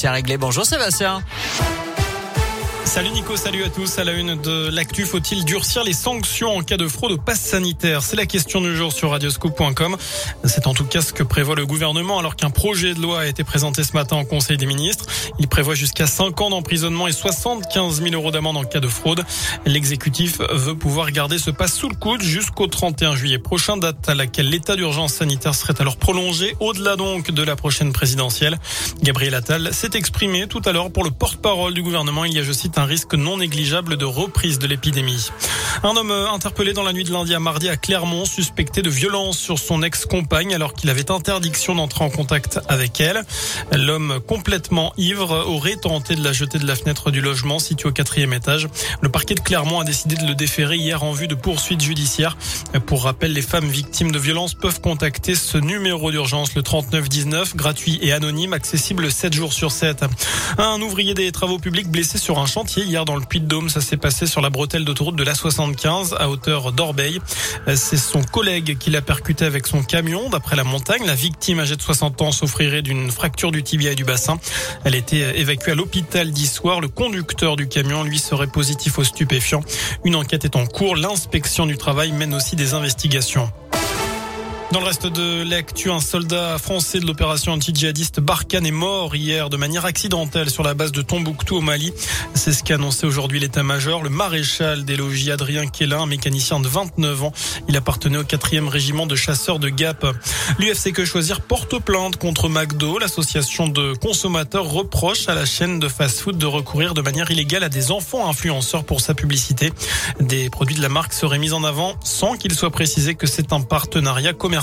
Tiens réglé, bonjour Sébastien. Salut Nico, salut à tous. À la une de l'actu, faut-il durcir les sanctions en cas de fraude au pass sanitaire? C'est la question du jour sur radioscope.com. C'est en tout cas ce que prévoit le gouvernement alors qu'un projet de loi a été présenté ce matin au Conseil des ministres. Il prévoit jusqu'à 5 ans d'emprisonnement et 75 000 euros d'amende en cas de fraude. L'exécutif veut pouvoir garder ce pass sous le coude jusqu'au 31 juillet prochain, date à laquelle l'état d'urgence sanitaire serait alors prolongé, au-delà donc de la prochaine présidentielle. Gabriel Attal s'est exprimé tout à l'heure pour le porte-parole du gouvernement. Il y a, je cite, un risque non négligeable de reprise de l'épidémie. Un homme interpellé dans la nuit de lundi à mardi à Clermont, suspecté de violence sur son ex-compagne alors qu'il avait interdiction d'entrer en contact avec elle. L'homme complètement ivre aurait tenté de la jeter de la fenêtre du logement situé au quatrième étage. Le parquet de Clermont a décidé de le déférer hier en vue de poursuites judiciaires. Pour rappel, les femmes victimes de violences peuvent contacter ce numéro d'urgence, le 3919, gratuit et anonyme, accessible 7 jours sur 7. Un ouvrier des travaux publics blessé sur un chantier hier dans le Puy-de-Dôme. Ça s'est passé sur la bretelle d'autoroute de l'A75 à hauteur d'Orbeil. C'est son collègue qui l'a percuté avec son camion. D'après la montagne, la victime âgée de 60 ans souffrirait d'une fracture du tibia et du bassin. Elle était évacuée à l'hôpital d'Issoire. Le conducteur du camion, lui, serait positif aux stupéfiants. Une enquête est en cours. L'inspection du travail mène aussi des investigations. Dans le reste de l'actu, un soldat français de l'opération anti-djihadiste Barkhane est mort hier de manière accidentelle sur la base de Tombouctou au Mali. C'est ce qu'a annoncé aujourd'hui l'état-major. Le maréchal des logis Adrien Kélin, mécanicien de 29 ans. Il appartenait au 4e régiment de chasseurs de Gap. L'UFC Que Choisir porte plainte contre McDo. L'association de consommateurs reproche à la chaîne de fast-food de recourir de manière illégale à des enfants influenceurs pour sa publicité. Des produits de la marque seraient mis en avant sans qu'il soit précisé que c'est un partenariat commercial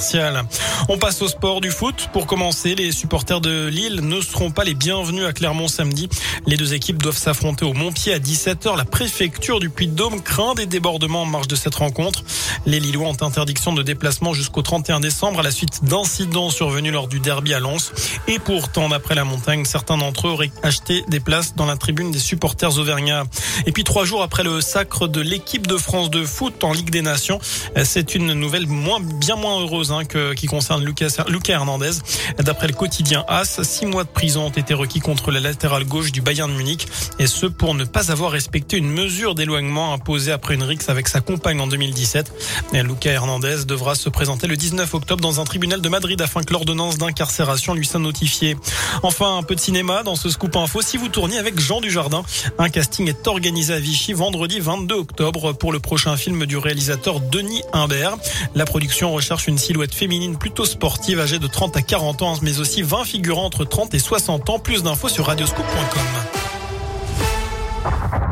on passe au sport du foot. Pour commencer, les supporters de Lille ne seront pas les bienvenus à Clermont samedi. Les deux équipes doivent s'affronter au Montpied à 17h. La préfecture du Puy-de-Dôme craint des débordements en marge de cette rencontre. Les Lillois ont interdiction de déplacement jusqu'au 31 décembre à la suite d'incidents survenus lors du derby à Lens. Et pourtant, d'après la montagne, certains d'entre eux auraient acheté des places dans la tribune des supporters auvergnats. Et puis trois jours après le sacre de l'équipe de France de foot en Ligue des Nations, c'est une nouvelle bien moins heureuse Hein, qui concerne Lucas, Hernandez. D'après le quotidien AS, six mois de prison ont été requis contre la latérale gauche du Bayern de Munich et ce pour ne pas avoir respecté une mesure d'éloignement imposée après une rixe avec sa compagne en 2017. Et Lucas Hernandez devra se présenter le 19 octobre dans un tribunal de Madrid afin que l'ordonnance d'incarcération lui soit notifiée. Enfin, un peu de cinéma dans ce scoop info. Si vous tourniez avec Jean Dujardin, un casting est organisé à Vichy vendredi 22 octobre pour le prochain film du réalisateur Denis Imbert. La production recherche une silhouette féminine plutôt sportive âgée de 30 à 40 ans, mais aussi 20 figurants entre 30 et 60 ans. Plus d'infos sur radioscoop.com.